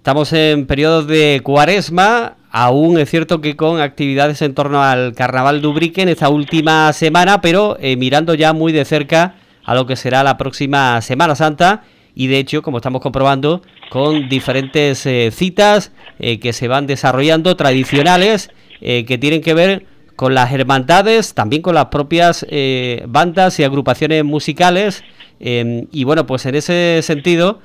Estamos en periodos de cuaresma, aún es cierto que con actividades en torno al Carnaval de Ubrique en esta última semana, pero eh, mirando ya muy de cerca a lo que será la próxima Semana Santa y de hecho, como estamos comprobando, con diferentes eh, citas eh, que se van desarrollando tradicionales que tienen que ver con las hermandades, también con las propias bandas y agrupaciones musicales. y bueno, pues en ese sentido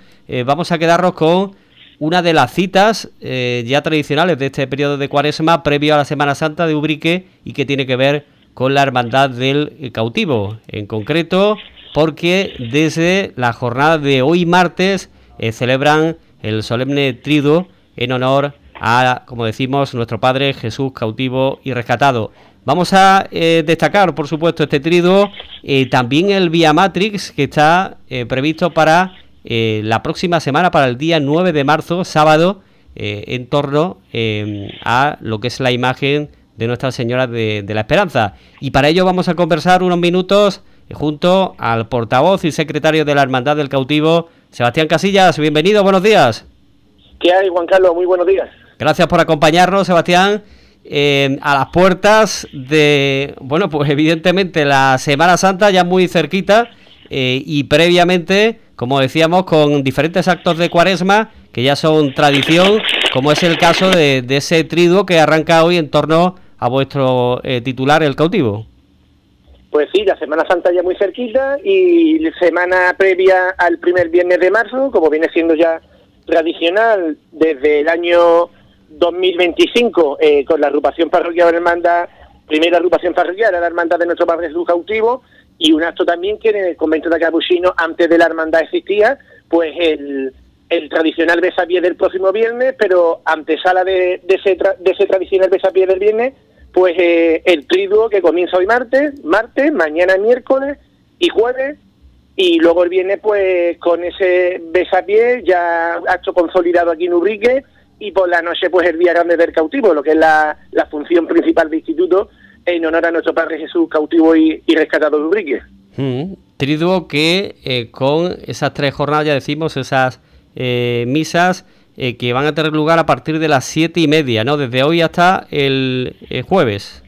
vamos a quedarnos con una de las citas eh, ya tradicionales de este periodo de cuaresma previo a la Semana Santa de Ubrique y que tiene que ver con la Hermandad del Cautivo. En concreto, porque desde la jornada de hoy martes eh, celebran el solemne triduo en honor a, como decimos, nuestro Padre Jesús cautivo y rescatado. Vamos a eh, destacar, por supuesto, este triduo, también el Vía Matrix, que está previsto para eh, la próxima semana para el día 9 de marzo, sábado, eh, en torno em, a lo que es la imagen de Nuestra Señora de, la Esperanza. Y para ello vamos a conversar unos minutos eh, junto al portavoz y secretario de la Hermandad del Cautivo, Sebastián Casillas. Bienvenido, buenos días. ¿Qué hay, Juan Carlos? Muy buenos días. Gracias por acompañarnos, Sebastián. Em, a las puertas de, bueno, pues evidentemente la Semana Santa ya muy cerquita y previamente como decíamos, con diferentes actos de cuaresma que ya son tradición, como es el caso de, ese triduo que arranca hoy en torno a vuestro eh, titular, el cautivo. Pues sí, la Semana Santa ya muy cerquita y semana previa al primer viernes de marzo, como viene siendo ya tradicional desde el año 2025, eh, con la agrupación parroquial hermandad, primera agrupación parroquial, la hermandad de nuestro Padre Jesús cautivo, y un acto también que en el convento de Capuchino, antes de la hermandad existía, pues el, el tradicional besapié del próximo viernes, pero antesala de, de, ese, de ese tradicional besapié del viernes, pues eh, el triduo que comienza hoy martes, martes, mañana miércoles y jueves, y luego el viernes pues con ese besapié ya acto consolidado aquí en Ubrique, y por la noche pues el día grande del cautivo, lo que es la, la función principal del instituto, en honor a nuestro Padre Jesús cautivo y, rescatado de Ubrique. Mm, triduo que eh, con esas tres jornadas, ya decimos, esas eh, misas eh, que van a tener lugar a partir de las siete y media, ¿no? Desde hoy hasta el jueves.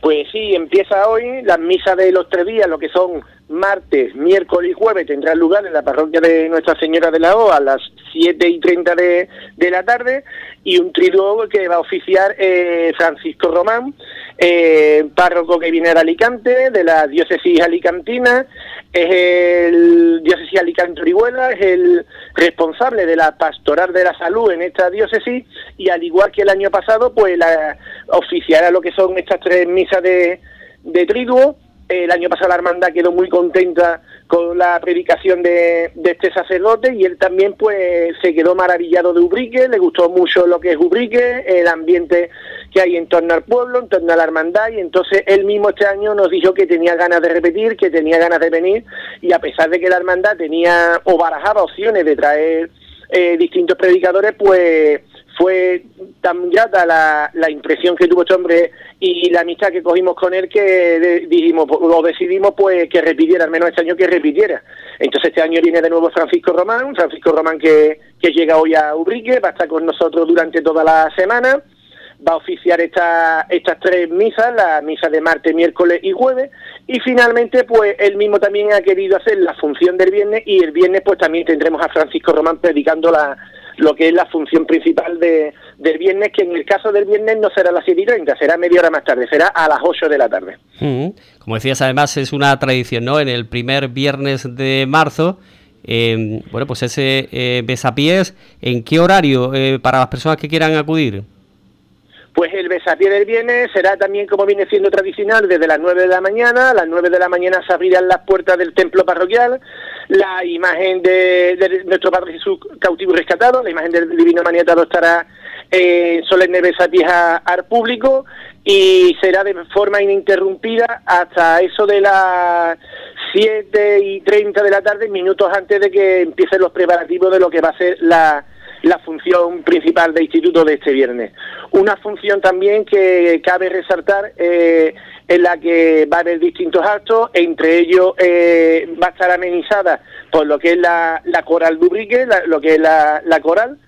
Pues sí, empieza hoy las misas de los tres días, lo que son martes, miércoles y jueves, tendrán lugar en la parroquia de Nuestra Señora de la O a las 7 y 30 de, de la tarde y un triduo que va a oficiar eh, Francisco Román, eh, párroco que viene de Alicante, de la diócesis alicantina, es el diócesis Alicante Orihuela, es el responsable de la pastoral de la salud en esta diócesis y al igual que el año pasado, pues la, oficiará lo que son estas tres misas de, de triduo el año pasado la hermandad quedó muy contenta con la predicación de, este sacerdote y él también pues se quedó maravillado de Ubrique, le gustó mucho lo que es Ubrique, el ambiente que hay en torno al pueblo, en torno a la hermandad y entonces él mismo este año nos dijo que tenía ganas de repetir, que tenía ganas de venir y a pesar de que la hermandad tenía o barajaba opciones de traer eh, distintos predicadores pues fue tan grata la, la, impresión que tuvo este hombre y la amistad que cogimos con él que dijimos o decidimos pues que repitiera, al menos este año que repitiera. Entonces este año viene de nuevo Francisco Román, Francisco Román que, que llega hoy a Ubrique, va a estar con nosotros durante toda la semana, va a oficiar esta, estas tres misas, la misa de martes, miércoles y jueves, y finalmente pues él mismo también ha querido hacer la función del viernes y el viernes pues también tendremos a Francisco Román predicando la lo que es la función principal de, del viernes, que en el caso del viernes no será a las 7 y 30, será media hora más tarde, será a las 8 de la tarde. Mm. Como decías, además es una tradición, ¿no? En el primer viernes de marzo, eh, bueno, pues ese eh, besapiés, ¿en qué horario eh, para las personas que quieran acudir? Pues el besapié del viernes será también como viene siendo tradicional desde las 9 de la mañana. A las 9 de la mañana se abrirán las puertas del templo parroquial. La imagen de, nuestro Padre Jesús cautivo y rescatado, la imagen del Divino Maniatado estará en solemne besapié al público y será de forma ininterrumpida hasta eso de las 7 y 30 de la tarde, minutos antes de que empiecen los preparativos de lo que va a ser la la función principal del instituto de este viernes. Una función también que cabe resaltar eh, en la que va a haber distintos actos, entre ellos eh, va a estar amenizada por lo que es la, coral Dubrique, lo que es la, coral,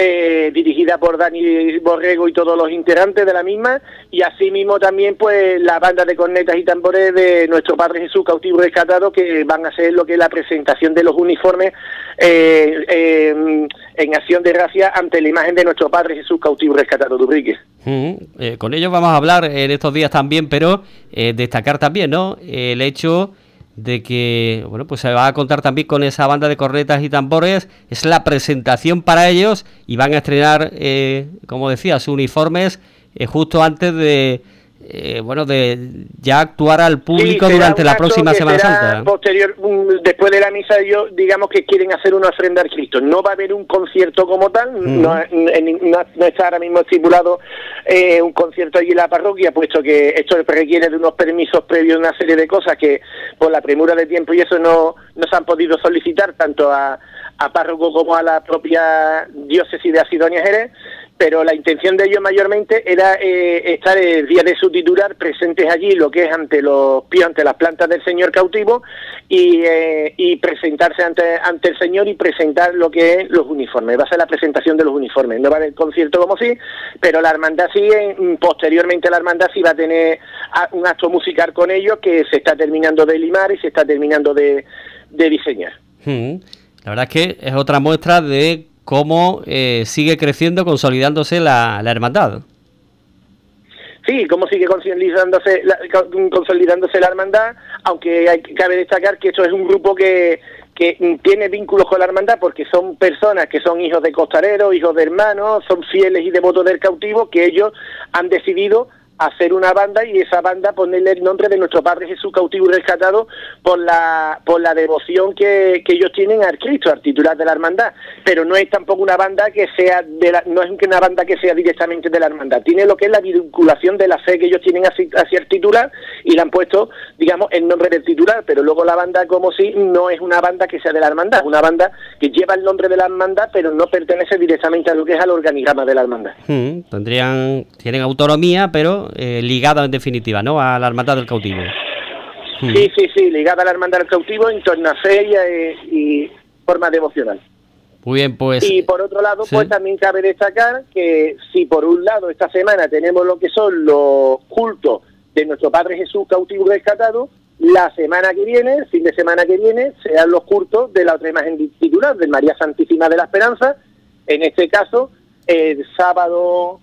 eh, dirigida por Dani Borrego y todos los integrantes de la misma, y asimismo también pues la banda de cornetas y tambores de nuestro Padre Jesús cautivo rescatado, que van a ser lo que es la presentación de los uniformes eh, en acción de gracia ante la imagen de nuestro Padre Jesús cautivo rescatado Dubrique. Eh, con ellos vamos a hablar en estos días también, pero destacar también, ¿no? El hecho de que, bueno, pues se va a contar también con esa banda de cornetas y tambores, es la presentación para ellos y van a estrenar, eh, como decía, sus uniformes eh, justo antes de, eh, bueno, de ya actuar al público durante la próxima Semana Santa. Posterior, después de la misa, ellos digamos que quieren hacer una ofrenda al Cristo. No va a haber un concierto como tal, no, está ahora mismo estipulado eh, un concierto allí en la parroquia, puesto que esto requiere de unos permisos previos, una serie de cosas que por la premura de tiempo y eso no, no se han podido solicitar tanto a, a párroco como a la propia diócesis de Asidonia Jerez pero la intención de ellos mayormente era eh, estar el día de su titular presentes allí, lo que es ante los pies, ante las plantas del señor cautivo, y, eh, y presentarse ante, ante el señor y presentar lo que es los uniformes. Va a ser la presentación de los uniformes. No va a haber concierto como sí, pero la hermandad sí, posteriormente la hermandad sí va a tener un acto musical con ellos que se está terminando de limar y se está terminando de, diseñar. Hmm. La verdad es que es otra muestra de cómo eh, sigue creciendo, consolidándose la, hermandad. Sí, cómo sigue consolidándose la, consolidándose la hermandad, aunque hay, cabe destacar que esto es un grupo que, que tiene vínculos con la hermandad porque son personas que son hijos de costareros, hijos de hermanos, son fieles y devotos del cautivo, que ellos han decidido hacer una banda y esa banda ponerle el nombre de nuestro Padre Jesús cautivo y rescatado por la por la devoción que, que ellos tienen al Cristo, al titular de la hermandad, pero no es tampoco una banda que sea de la, no es una banda que sea directamente de la hermandad, tiene lo que es la vinculación de la fe que ellos tienen hacia, el titular y le han puesto, digamos, el nombre del titular, pero luego la banda como si no es una banda que sea de la hermandad, una banda que lleva el nombre de la hermandad, pero no pertenece directamente a lo que es al organigrama de la hermandad. Hmm, tendrían tienen autonomía, pero eh, ligada en definitiva, ¿no? A la hermandad del cautivo. Hmm. Sí, sí, sí, ligada a la hermandad del cautivo en torno a feria y, forma devocional. Muy bien, pues. Y por otro lado, pues también cabe destacar que si por un lado esta semana tenemos lo que son los cultos de nuestro Padre Jesús cautivo rescatado, la semana que viene, el fin de semana que viene, serán los cultos de la otra imagen titular, de María Santísima de la Esperanza, en este caso, el sábado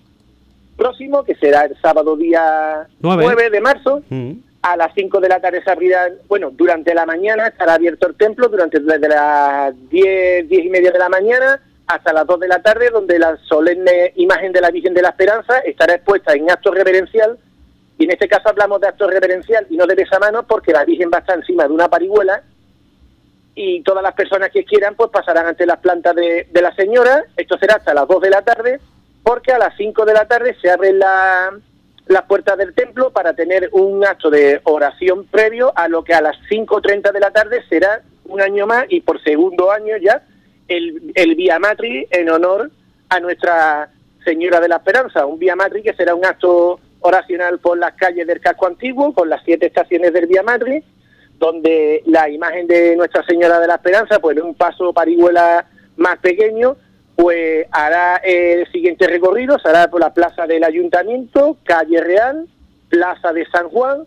próximo, que será el sábado día 9, de marzo. Mm. A las 5 de la tarde se abrirá, bueno, durante la mañana estará abierto el templo, durante desde las 10, 10 y media de la mañana hasta las 2 de la tarde, donde la solemne imagen de la Virgen de la Esperanza estará expuesta en acto reverencial. Y en este caso hablamos de acto reverencial y no de besamanos, porque la Virgen va a estar encima de una parihuela y todas las personas que quieran pues pasarán ante las plantas de, de la señora. Esto será hasta las 2 de la tarde porque a las 5 de la tarde se abren las puertas del templo para tener un acto de oración previo a lo que a las 5.30 de la tarde será un año más y por segundo año ya el, el Vía Matri en honor a Nuestra Señora de la Esperanza, un Vía Matri que será un acto oracional por las calles del casco antiguo, con las siete estaciones del Vía Matri, donde la imagen de Nuestra Señora de la Esperanza, pues un paso parihuela más pequeño, pues hará el siguiente recorrido, será por la plaza del Ayuntamiento, calle Real, plaza de San Juan,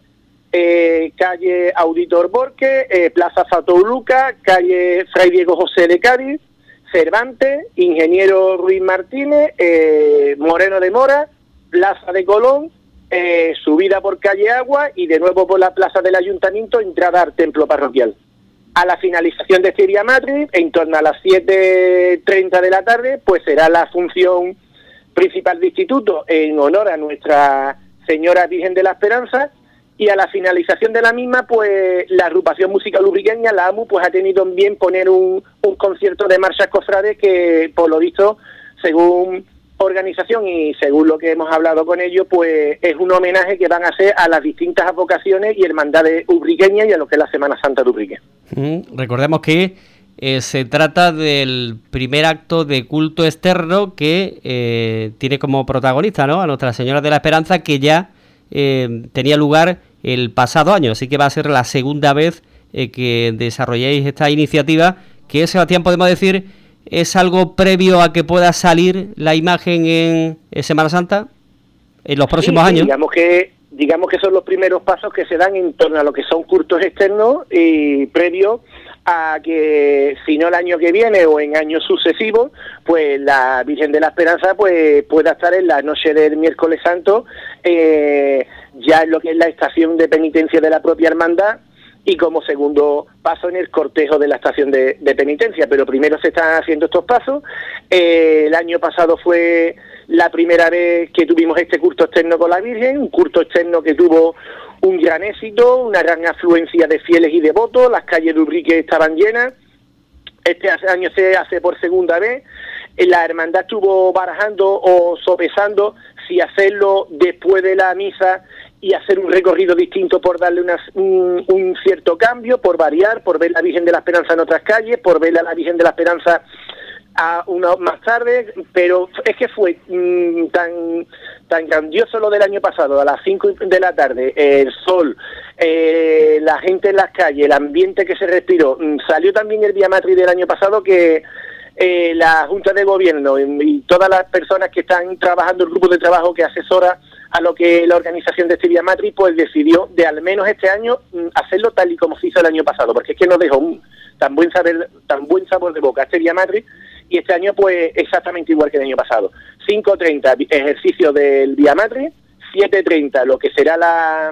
eh, calle Auditor Borque, eh, plaza Fatouluca, calle Fray Diego José de Cádiz, Cervantes, Ingeniero Ruiz Martínez, eh, Moreno de Mora, plaza de Colón, subida por calle Agua y de nuevo por la plaza del Ayuntamiento, entrada al templo parroquial a la finalización de Siria Madrid, en torno a las 7.30 de la tarde, pues será la función principal de instituto en honor a Nuestra Señora Virgen de la Esperanza. Y a la finalización de la misma, pues la agrupación musical ubriqueña, la AMU, pues ha tenido bien poner un, un concierto de marchas cofrades que, por lo visto, según organización y según lo que hemos hablado con ellos, pues es un homenaje que van a hacer a las distintas vocaciones y hermandades ubriqueñas y a lo que es la Semana Santa de Ubrique. recordemos que eh, se trata del primer acto de culto externo que eh, tiene como protagonista ¿no? a Nuestra Señora de la Esperanza que ya eh, tenía lugar el pasado año, así que va a ser la segunda vez que desarrolléis esta iniciativa que Sebastián podemos decir es algo previo a que pueda salir la imagen en, Semana Santa en los próximos años. Digamos que digamos que son los primeros pasos que se dan en torno a lo que son cursos externos y previo a que si no el año que viene o en años sucesivos, pues la Virgen de la Esperanza pues pueda estar en la noche del miércoles santo eh, ya en lo que es la estación de penitencia de la propia hermandad y como segundo paso en el cortejo de la estación de, penitencia. Pero primero se están haciendo estos pasos. Eh, el año pasado fue la primera vez que tuvimos este culto externo con la Virgen, un culto externo que tuvo un gran éxito, una gran afluencia de fieles y devotos, las calles de Ubrique estaban llenas. Este año se hace por segunda vez. La hermandad estuvo barajando o sopesando si hacerlo después de la misa y hacer un recorrido distinto por darle un, cierto cambio, por variar, por ver la Virgen de la Esperanza en otras calles, por ver la Virgen de la Esperanza a una más tarde, pero es que fue mm, tan tan grandioso lo del año pasado, a las 5 de la tarde, el sol, eh, la gente en las calles, el ambiente que se respiró, mm, salió también el Vía Matriz del año pasado que eh, la Junta de Gobierno y todas las personas que están trabajando, el grupo de trabajo que asesora a lo que la organización de este Vía Matriz, pues decidió de al menos este año mm, hacerlo tal y como se hizo el año pasado, porque es que nos dejó un tan buen saber, tan buen sabor de boca este Vía Matriz y este año pues exactamente igual que el año pasado. 5.30 ejercicio del Vía Matriz, 7.30 lo que será la,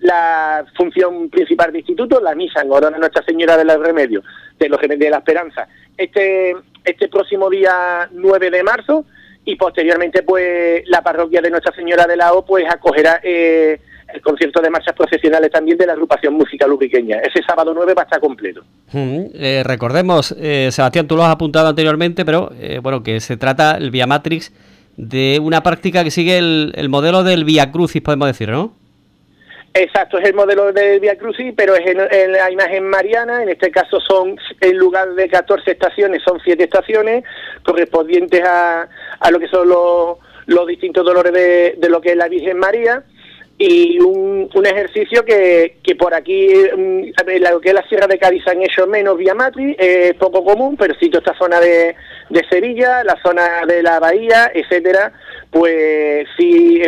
la función principal de instituto, la misa en honor a Nuestra Señora de los Remedios, de los de la Esperanza, este, este próximo día 9 de marzo y posteriormente pues la parroquia de Nuestra Señora de la O pues acogerá eh, el concierto de marchas profesionales también de la agrupación musical ubriqueña. Ese sábado 9 va a estar completo. Eh, recordemos, eh, Sebastián, tú lo has apuntado anteriormente, pero eh, bueno, que se trata el Via Matrix de una práctica que sigue el, modelo del Via Crucis, podemos decir, ¿no? Exacto, es el modelo del Via Crucis, pero es en, la imagen mariana. En este caso son, en lugar de 14 estaciones, son 7 estaciones correspondientes a, a lo que son los, los distintos dolores de, de lo que es la Virgen María y un, un ejercicio que, que por aquí, mm, lo que es la Sierra de Cádiz han hecho menos vía Matri, es poco común, pero si esta zona de, de Sevilla, la zona de la Bahía, etcétera, pues sí,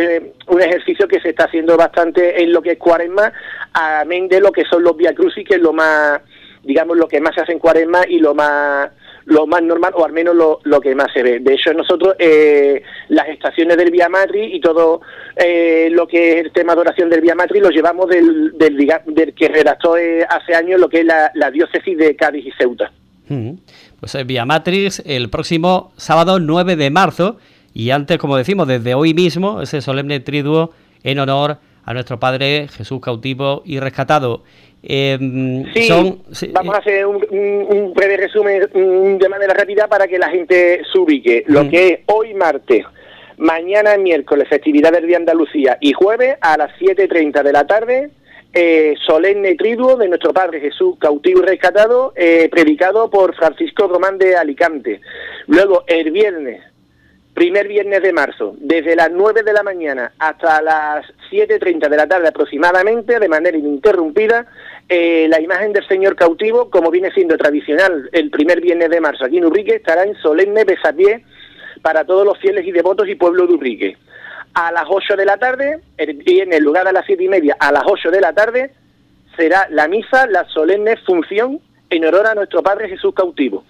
un ejercicio que se está haciendo bastante en lo que es cuaresma, amén de lo que son los vía crucis, que es lo más, digamos, lo que más se hace en cuaresma y lo más lo más normal o al menos lo, lo que más se ve. De hecho, nosotros eh, las estaciones del Vía Matri y todo eh, lo que es el tema de oración del Vía Matri lo llevamos del, del, que redactó eh, hace años lo que es la, diócesis de Cádiz y Ceuta. Pues el Vía Matrix el próximo sábado 9 de marzo y antes, como decimos, desde hoy mismo, ese solemne triduo en honor a nuestro Padre Jesús cautivo y rescatado. Em, sí, vamos a hacer un, breve resumen de manera rápida para que la gente se ubique. Lo que es hoy martes, mañana miércoles, festividad del Día Andalucía y jueves a las 7.30 de la tarde, eh, solemne triduo de nuestro Padre Jesús cautivo y rescatado, eh, predicado por Francisco Román de Alicante. Luego, el viernes, primer viernes de marzo, desde las 9 de la mañana hasta las 7.30 de la tarde aproximadamente, de manera ininterrumpida, eh, la imagen del Señor cautivo, como viene siendo tradicional el primer viernes de marzo aquí en Ubrique, estará en solemne besapié para todos los fieles y devotos y pueblo de Ubrique. A las 8 de la tarde, y en el lugar a las 7 y media, a las 8 de la tarde, será la misa, la solemne función en honor a nuestro Padre Jesús cautivo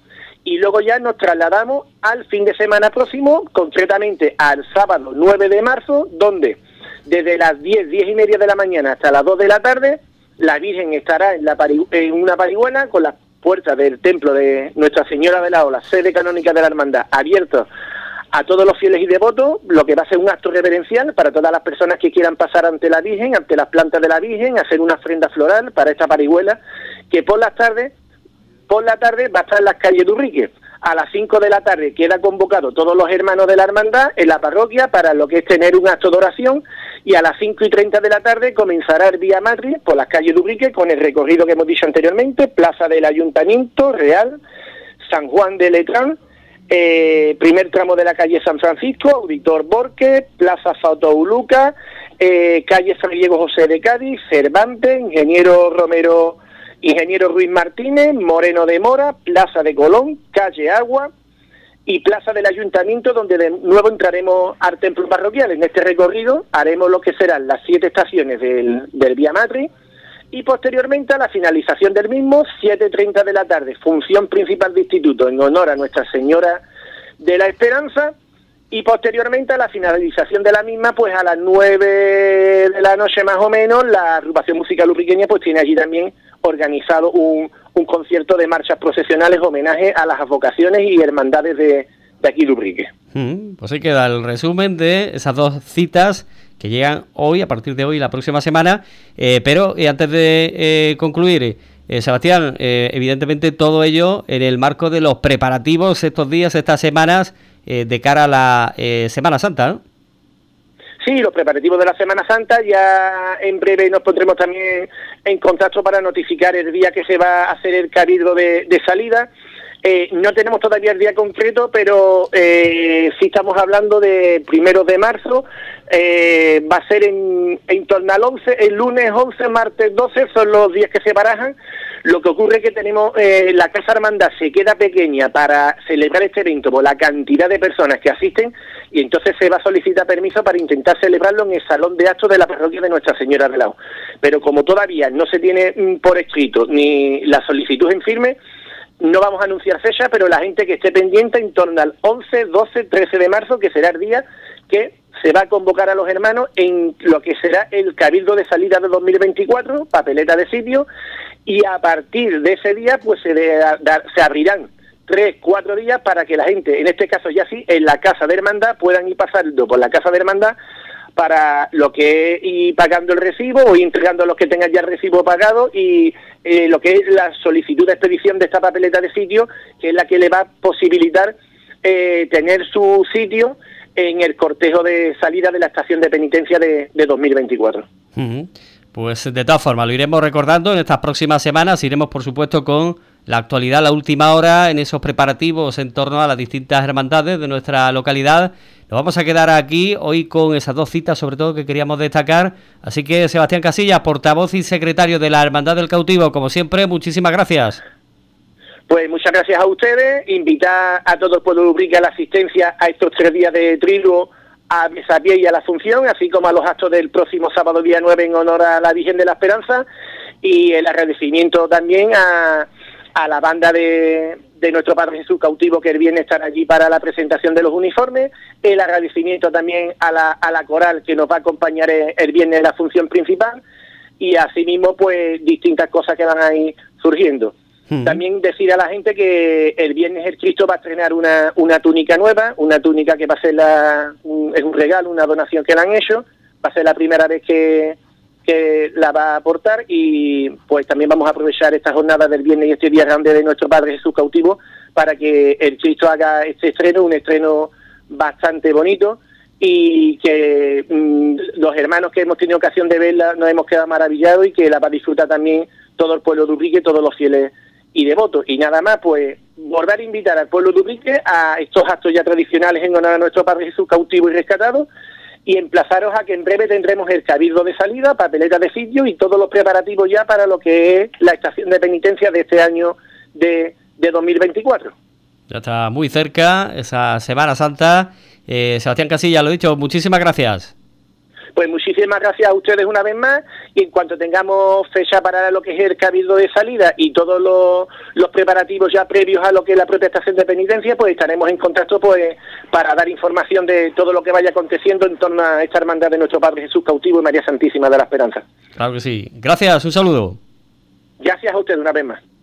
y luego ya nos trasladamos al fin de semana próximo, concretamente al sábado 9 de marzo, donde desde las 10, 10 y media de la mañana hasta las 2 de la tarde, la Virgen estará en, la en una parihuela con las puertas del templo de Nuestra Señora de la Ola, sede canónica de la Hermandad, abiertos a todos los fieles y devotos, lo que va a ser un acto reverencial para todas las personas que quieran pasar ante la Virgen, ante las plantas de la Virgen, hacer una ofrenda floral para esta parihuela, que por las tardes por la tarde va a estar en las calles de Urrique. A las 5 de la tarde queda convocado todos los hermanos de la hermandad en la parroquia para lo que es tener un acto de oración y a las 5 y 30 de la tarde comenzará el Vía Madrid por las calles de con el recorrido que hemos dicho anteriormente, Plaza del Ayuntamiento Real, San Juan de Letrán, eh, primer tramo de la calle San Francisco, Auditor Borque, Plaza Fotouluca, eh, calle San Diego José de Cádiz, Cervantes, Ingeniero Romero Ingeniero Ruiz Martínez, Moreno de Mora, Plaza de Colón, Calle Agua y Plaza del Ayuntamiento, donde de nuevo entraremos al templo parroquial. En este recorrido haremos lo que serán las siete estaciones del, del Vía Matri y posteriormente a la finalización del mismo, 7.30 de la tarde, función principal de instituto en honor a Nuestra Señora de la Esperanza y posteriormente a la finalización de la misma, pues a las 9 de la noche más o menos, la agrupación musical ubriqueña pues tiene allí también organizado un, un concierto de marchas procesionales homenaje a las advocaciones y hermandades de, de aquí de Ubrique. Mm, pues ahí queda el resumen de esas dos citas que llegan hoy, a partir de hoy, la próxima semana. Eh, pero eh, antes de eh, concluir, eh, Sebastián, evidentemente todo ello en el marco de los preparativos estos días, estas semanas, de cara a la Semana Santa. Sí, los preparativos de la Semana Santa, ya en breve nos pondremos también en contacto para notificar el día que se va a hacer el cabildo de, salida. Eh, no tenemos todavía el día concreto, pero eh, sí estamos hablando de primeros de marzo. Eh, va a ser en, en torno al 11, el lunes 11, martes 12, son los días que se barajan. Lo que ocurre es que tenemos eh, la Casa Hermandad se queda pequeña para celebrar este evento por la cantidad de personas que asisten y entonces se va a solicitar permiso para intentar celebrarlo en el salón de actos de la parroquia de Nuestra Señora de Lao. Pero como todavía no se tiene mm, por escrito ni la solicitud en firme, no vamos a anunciar fecha, pero la gente que esté pendiente en torno al 11, 12, 13 de marzo, que será el día que se va a convocar a los hermanos en lo que será el Cabildo de Salida de 2024, papeleta de sitio, y a partir de ese día pues se, de, da, se abrirán tres, cuatro días para que la gente, en este caso ya sí, en la Casa de Hermandad, puedan ir pasando por la Casa de Hermandad para lo que es ir pagando el recibo o entregando a los que tengan ya el recibo pagado y eh, lo que es la solicitud de expedición de esta papeleta de sitio, que es la que le va a posibilitar eh, tener su sitio en el cortejo de salida de la estación de penitencia de, de 2024. Uh. Pues de todas formas, lo iremos recordando en estas próximas semanas, iremos por supuesto con la actualidad, la última hora, en esos preparativos en torno a las distintas hermandades de nuestra localidad. Nos vamos a quedar aquí hoy con esas dos citas, sobre todo que queríamos destacar. Así que Sebastián Casillas, portavoz y secretario de la Hermandad del Cautivo, como siempre, muchísimas gracias. Pues muchas gracias a ustedes, invitar a todo el pueblo a la asistencia a estos tres días de trigo a Besapié y a la Asunción, así como a los actos del próximo sábado día 9 en honor a la Virgen de la Esperanza y el agradecimiento también a, a la banda de, de nuestro Padre Jesús cautivo que viene a estar allí para la presentación de los uniformes, el agradecimiento también a la, a la coral que nos va a acompañar el, el viernes en la función principal y asimismo pues distintas cosas que van a ir surgiendo. También decir a la gente que el viernes el Cristo va a estrenar una, una túnica nueva, una túnica que va a ser la, un, es un regalo, una donación que le han hecho, va a ser la primera vez que, que la va a aportar y pues también vamos a aprovechar esta jornada del viernes y este día grande de nuestro Padre Jesús cautivo para que el Cristo haga este estreno, un estreno bastante bonito y que mmm, los hermanos que hemos tenido ocasión de verla nos hemos quedado maravillados y que la va a disfrutar también todo el pueblo de Ubrique, todos los fieles y devotos. Y nada más, pues, volver a invitar al pueblo de Ubrique a estos actos ya tradicionales en honor a nuestro Padre Jesús cautivo y rescatado y emplazaros a que en breve tendremos el cabildo de salida, papeleta de sitio y todos los preparativos ya para lo que es la estación de penitencia de este año de, de 2024. Ya está muy cerca esa Semana Santa. Eh, Sebastián Casilla, lo dicho, muchísimas gracias. Pues muchísimas gracias a ustedes una vez más y en cuanto tengamos fecha para lo que es el cabildo de salida y todos los, los preparativos ya previos a lo que es la propia estación de penitencia, pues estaremos en contacto pues para dar información de todo lo que vaya aconteciendo en torno a esta hermandad de nuestro Padre Jesús cautivo y María Santísima de la Esperanza. Claro que sí. Gracias, un saludo. Gracias a ustedes una vez más.